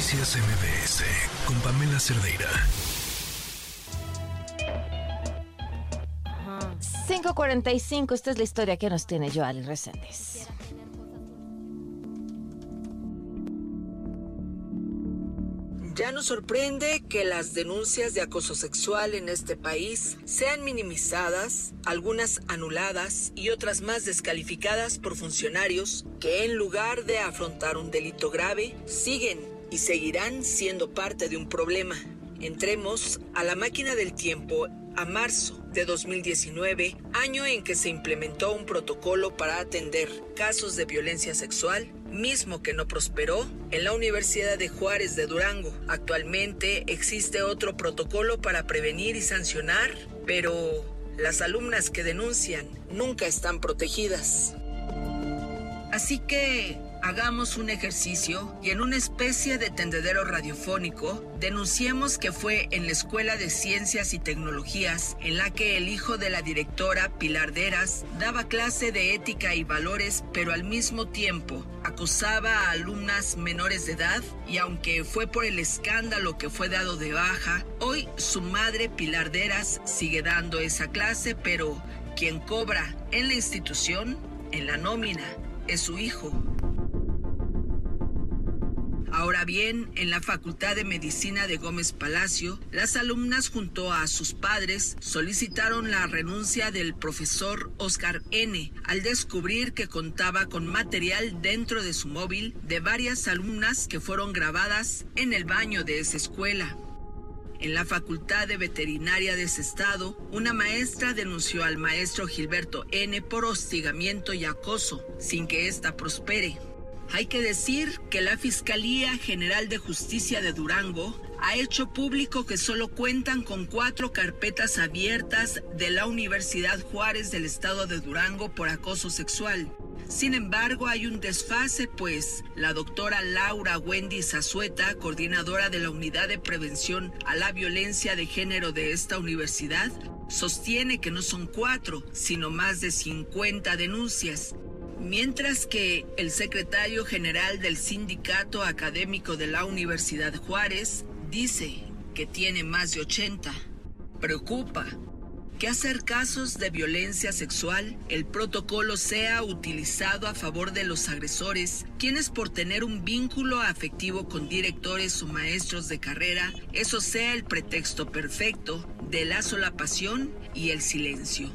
Noticias MBS con Pamela Cerdeira. 5.45, esta es la historia que nos tiene Joali Reséndiz. Ya nos sorprende que las denuncias de acoso sexual en este país sean minimizadas, algunas anuladas y otras más descalificadas por funcionarios que en lugar de afrontar un delito grave, siguen y seguirán siendo parte de un problema. Entremos a la máquina del tiempo a marzo de 2019, año en que se implementó un protocolo para atender casos de violencia sexual, mismo que no prosperó en la Universidad de Juárez de Durango. Actualmente existe otro protocolo para prevenir y sancionar, pero las alumnas que denuncian nunca están protegidas. Así que hagamos un ejercicio y en una especie de tendedero radiofónico denunciemos que fue en la Escuela de Ciencias y Tecnologías en la que el hijo de la directora Pilar Deras daba clase de ética y valores, pero al mismo tiempo acusaba a alumnas menores de edad y aunque fue por el escándalo que fue dado de baja, hoy su madre Pilar Deras sigue dando esa clase, pero quien cobra en la institución, en la nómina, es su hijo. Ahora bien, en la Facultad de Medicina de Gómez Palacio, las alumnas junto a sus padres solicitaron la renuncia del profesor Oscar N. al descubrir que contaba con material dentro de su móvil de varias alumnas que fueron grabadas en el baño de esa escuela. En la Facultad de Veterinaria de ese estado, una maestra denunció al maestro Gilberto N por hostigamiento y acoso, sin que ésta prospere. Hay que decir que la Fiscalía General de Justicia de Durango ha hecho público que solo cuentan con cuatro carpetas abiertas de la Universidad Juárez del Estado de Durango por acoso sexual. Sin embargo, hay un desfase, pues la doctora Laura Wendy Zazueta, coordinadora de la Unidad de Prevención a la Violencia de Género de esta universidad, sostiene que no son cuatro, sino más de 50 denuncias mientras que el secretario general del Sindicato Académico de la Universidad Juárez dice que tiene más de 80. Preocupa que hacer casos de violencia sexual, el protocolo sea utilizado a favor de los agresores, quienes por tener un vínculo afectivo con directores o maestros de carrera, eso sea el pretexto perfecto de la solapación y el silencio.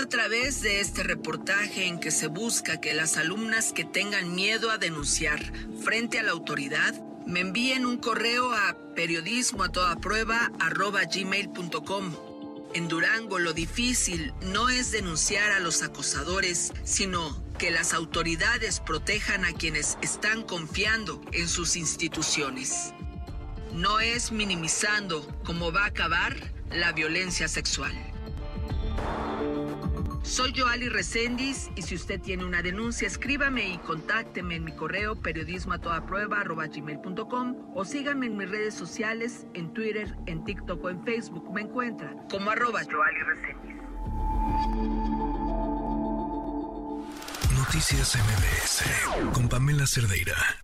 A través de este reportaje en que se busca que las alumnas que tengan miedo a denunciar frente a la autoridad me envíen un correo a periodismo a toda prueba gmail.com. En Durango lo difícil no es denunciar a los acosadores, sino que las autoridades protejan a quienes están confiando en sus instituciones. No es minimizando cómo va a acabar la violencia sexual. Soy Joali Reséndiz y si usted tiene una denuncia, escríbame y contácteme en mi correo periodismo o síganme en mis redes sociales, en Twitter, en TikTok o en Facebook. Me encuentra como arroba Joali Reséndiz. Noticias MBS con Pamela Cerdeira.